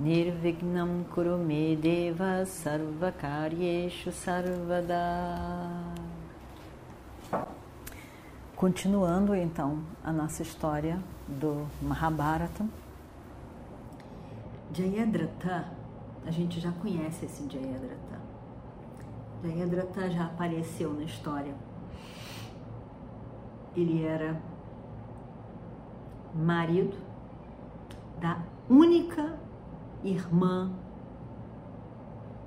Nirvignam Kurume Deva Sarvakaryeshu Sarvada Continuando então a nossa história do Mahabharata. Jayadratha, a gente já conhece esse Jayadratha. Jayadratha já apareceu na história. Ele era marido da única irmã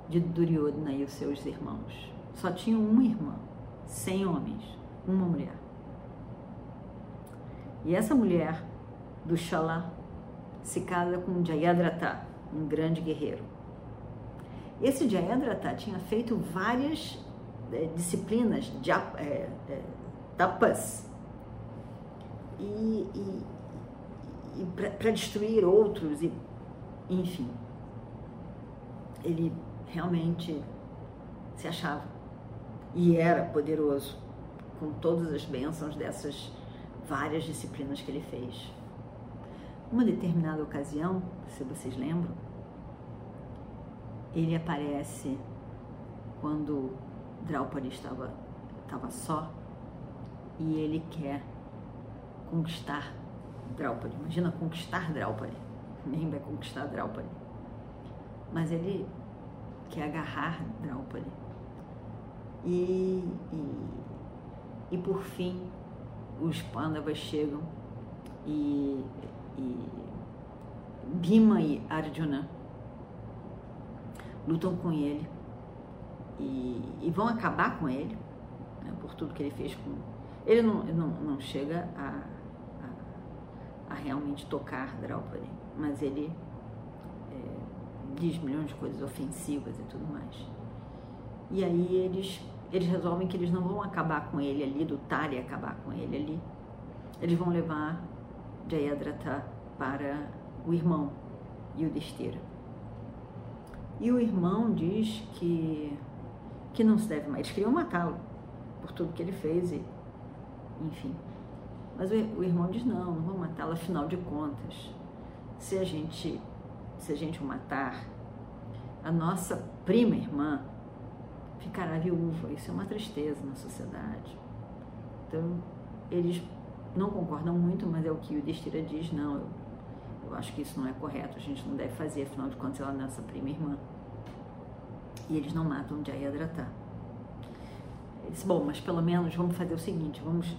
de Duryodhana e os seus irmãos. Só tinham uma irmã, cem homens, uma mulher. E essa mulher do Shala se casa com Jayadratha, um grande guerreiro. Esse Jayadratha tinha feito várias é, disciplinas de é, é, tapas e, e, e para destruir outros e enfim, ele realmente se achava e era poderoso com todas as bênçãos dessas várias disciplinas que ele fez. Uma determinada ocasião, se vocês lembram, ele aparece quando Draupadi estava, estava só e ele quer conquistar Draupadi. Imagina conquistar Draupadi nem vai conquistar Draupadi. Mas ele quer agarrar Draupadi. E, e, e por fim, os Pandavas chegam e, e Bhima e Arjuna lutam com ele e, e vão acabar com ele né, por tudo que ele fez com ele não, não, não chega a, a, a realmente tocar Draupadi mas ele é, diz milhões de coisas ofensivas e tudo mais. E aí eles, eles resolvem que eles não vão acabar com ele ali, do e acabar com ele ali. Eles vão levar Jayadratha para o irmão Yudhishthira. E o irmão diz que, que não se deve mais. Eles queriam matá-lo por tudo que ele fez e, enfim. Mas o, o irmão diz, não, não vão matá-lo, afinal de contas se a gente se a gente o matar, a nossa prima irmã ficará viúva. Isso é uma tristeza na sociedade. Então, eles não concordam muito, mas é o que o Destira diz, não, eu, eu acho que isso não é correto, a gente não deve fazer, afinal de contas ela é nossa prima irmã. E eles não matam Jayadratha. Eles, bom, mas pelo menos vamos fazer o seguinte, vamos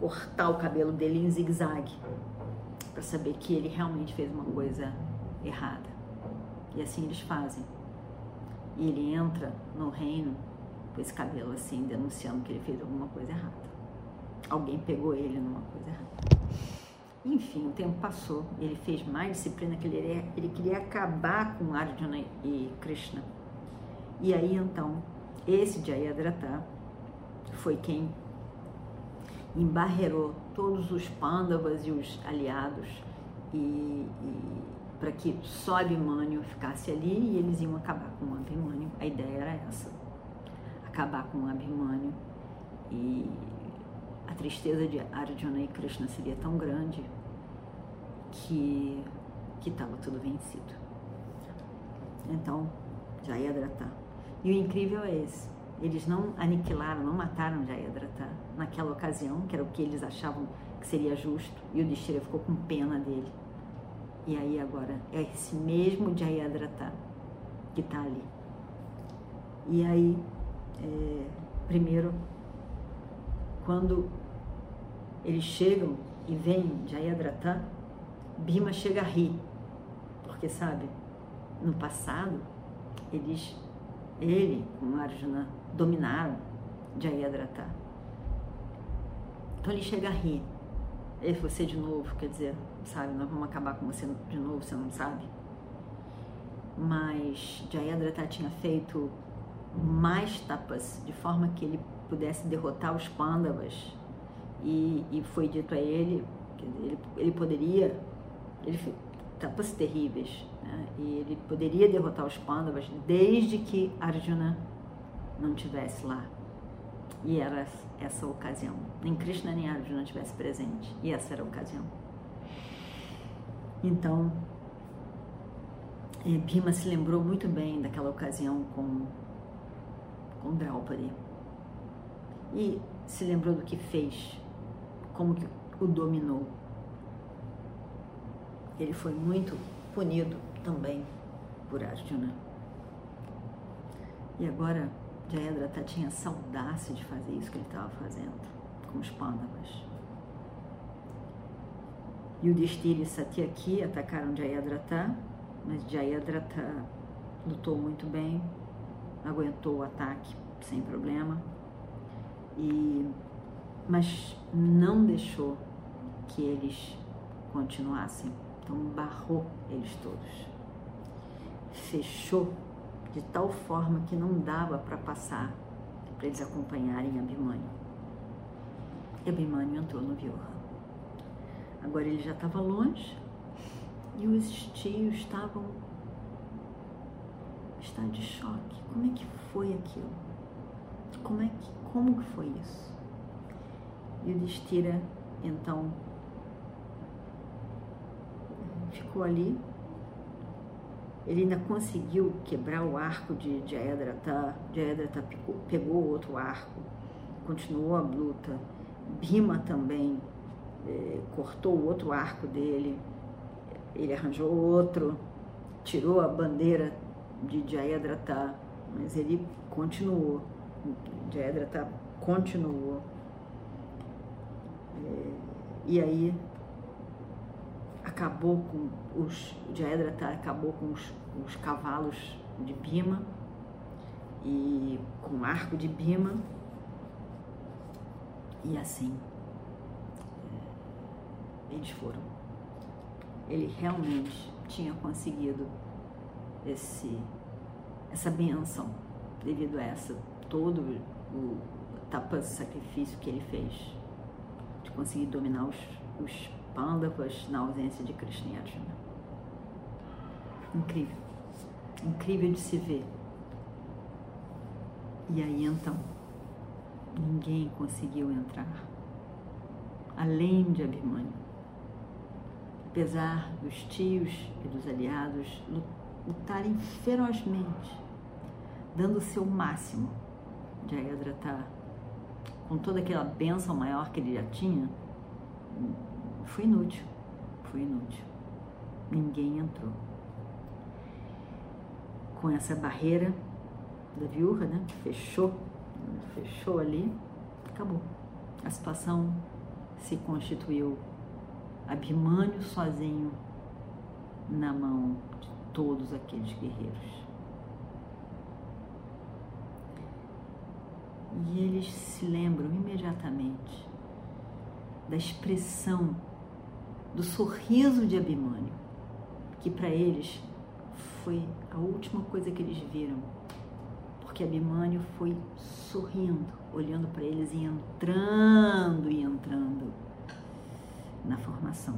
cortar o cabelo dele em zigue-zague para saber que ele realmente fez uma coisa errada. E assim eles fazem. E ele entra no reino com esse cabelo assim, denunciando que ele fez alguma coisa errada. Alguém pegou ele numa coisa errada. Enfim, o tempo passou, ele fez mais disciplina que ele, ele queria acabar com Arjuna e Krishna. E aí então, esse Jayadratha foi quem embarreirou todos os pândavas e os aliados e, e para que só Abhimanyu ficasse ali e eles iam acabar com o Abhimanyu. A ideia era essa, acabar com o Abhimanyu e a tristeza de Arjuna e Krishna seria tão grande que que estava tudo vencido. Então, já ia hidratar. E o incrível é esse eles não aniquilaram, não mataram Jayadratha naquela ocasião, que era o que eles achavam que seria justo, e o Dishira ficou com pena dele. E aí agora é esse mesmo Jayadratha que está ali. E aí, é, primeiro, quando eles chegam e vêm Jayadratha, Bima chega a rir, porque sabe, no passado, eles, ele com Arjuna dominaram Jayadratha. Então ele chega a rir. E você de novo, quer dizer, sabe, nós vamos acabar com você de novo, você não sabe? mas Jayadratha tinha feito mais tapas de forma que ele pudesse derrotar os Pandavas e, e foi dito a ele que ele, ele poderia ele tapas terríveis né? e ele poderia derrotar os Pandavas desde que Arjuna não tivesse lá e era essa a ocasião nem Krishna nem Arjuna tivesse presente e essa era a ocasião então Bhima se lembrou muito bem daquela ocasião com, com Draupadi. E se lembrou do que fez, como que o dominou. Ele foi muito punido também por Arjuna. E agora Jayadratha tinha saudade de fazer isso que ele estava fazendo com os Pandavas. E o Destira e Satyaki atacaram Jayadratha mas Jayadratha lutou muito bem, aguentou o ataque sem problema, e, mas não deixou que eles continuassem, então barrou eles todos. Fechou de tal forma que não dava para passar, para eles acompanharem Abhimanyu. E Abhimanyu entrou no Vyoha. Agora ele já estava longe, e os tios estavam estado de choque. Como é que foi aquilo? Como é que como que foi isso? E o Destira então ficou ali. Ele ainda conseguiu quebrar o arco de Jayadratha. Jayadratha pegou, pegou outro arco, continuou a luta. Bhima também eh, cortou o outro arco dele ele arranjou outro, tirou a bandeira de Jayadratha, mas ele continuou. Jayadratha continuou. É, e aí acabou com os Jayadratha acabou com os, os cavalos de Bima e com o arco de Bima. E assim é, eles foram. Ele realmente tinha conseguido esse, essa benção devido a essa todo o tapa sacrifício que ele fez de conseguir dominar os, os Pandavas na ausência de Krishna e Arjuna. Incrível. Incrível de se ver. E aí então, ninguém conseguiu entrar, além de Abhimanyu apesar dos tios e dos aliados lutarem ferozmente, dando o seu máximo, Jayadra está com toda aquela bênção maior que ele já tinha, foi inútil, foi inútil. Ninguém entrou. Com essa barreira da viúva, né, fechou, fechou ali, acabou. A situação se constituiu Abimânio sozinho na mão de todos aqueles guerreiros. E eles se lembram imediatamente da expressão, do sorriso de Abimânio, que para eles foi a última coisa que eles viram, porque Abimânio foi sorrindo, olhando para eles e entrando e entrando na formação.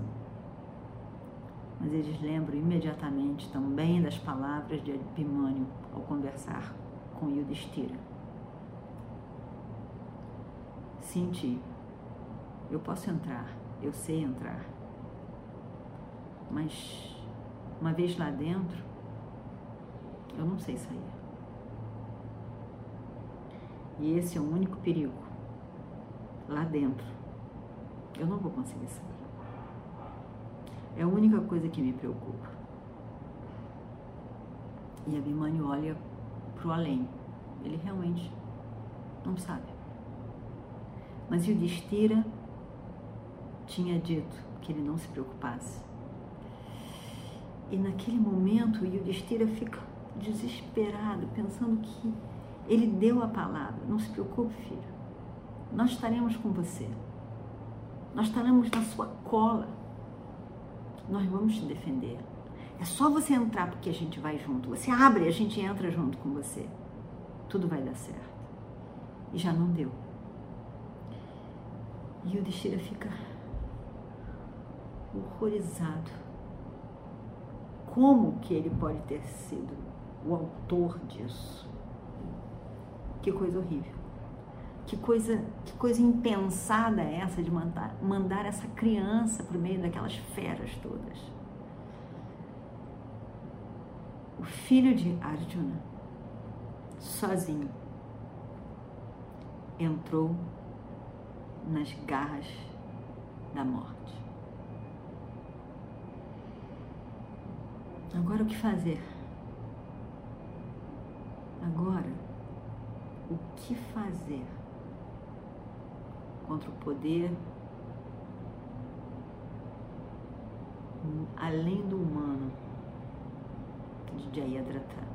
Mas eles lembram imediatamente também das palavras de Abimânio ao conversar com Yudhishthira. Senti, eu posso entrar, eu sei entrar, mas uma vez lá dentro, eu não sei sair. E esse é o único perigo. Lá dentro, eu não vou conseguir sair. É a única coisa que me preocupa. E Abhimanyu olha para o além. Ele realmente não sabe. Mas Yudhishthira tinha dito que ele não se preocupasse. E naquele momento, Yudhishthira fica desesperado, pensando que ele deu a palavra. Não se preocupe, filho. Nós estaremos com você. Nós estaremos na sua cola nós vamos te defender. É só você entrar porque a gente vai junto. Você abre a gente entra junto com você. Tudo vai dar certo. E já não deu. E o Destira fica horrorizado. Como que ele pode ter sido o autor disso? Que coisa horrível. Que coisa, que coisa impensada essa de mandar, mandar essa criança para o meio daquelas feras todas. O filho de Arjuna, sozinho, entrou nas garras da morte. Agora o que fazer? Agora, o que fazer contra o poder além do humano de Jayadratha?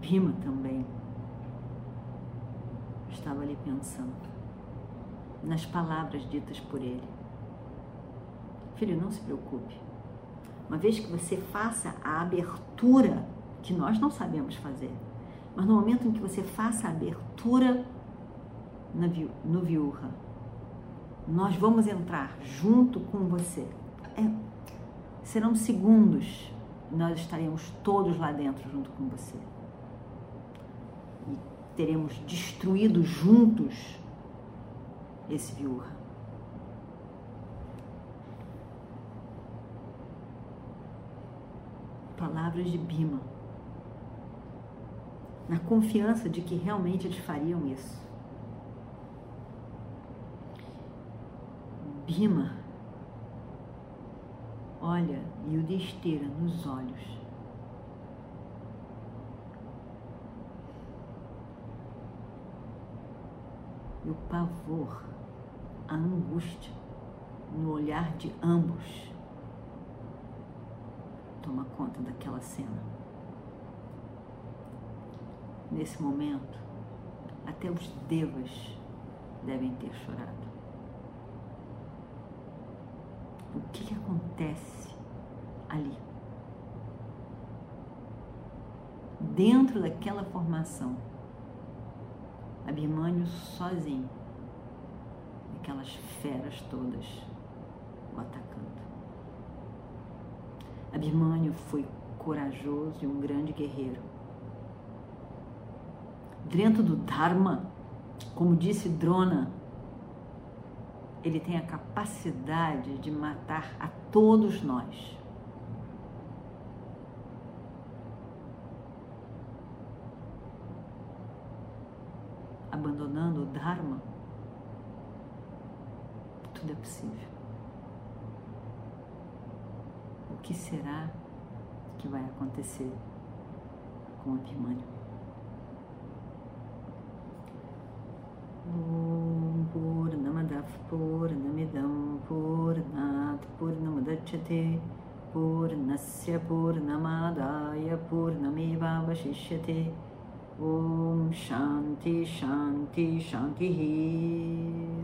Bhima também estava ali pensando nas palavras ditas por ele. Filho, não se preocupe. Uma vez que você faça a abertura, que nós não sabemos fazer, mas no momento em que você faça a abertura no viúva, nós vamos entrar junto com você. É, serão segundos e nós estaremos todos lá dentro junto com você. E teremos destruído juntos esse viúva. Palavras de Bima, na confiança de que realmente eles fariam isso. Bima olha Yudhishthira nos olhos e o pavor, a angústia no olhar de ambos toma conta daquela cena. Nesse momento, até os devas devem ter chorado. O que, que acontece ali? Dentro daquela formação Abimânio sozinho, aquelas feras todas o atacando. Abimânio foi corajoso e um grande guerreiro. Dentro do Dharma, como disse Drona, ele tem a capacidade de matar a todos nós. abandonando o Dharma, tudo é possível. O que será que vai acontecer com o Abhimanyu? Om Purnamadav Purnamidam Purnat Purnamadachyate Purnasya Purnamadaya Purnameva Vashishyate Om Shanti Shanti Shanti.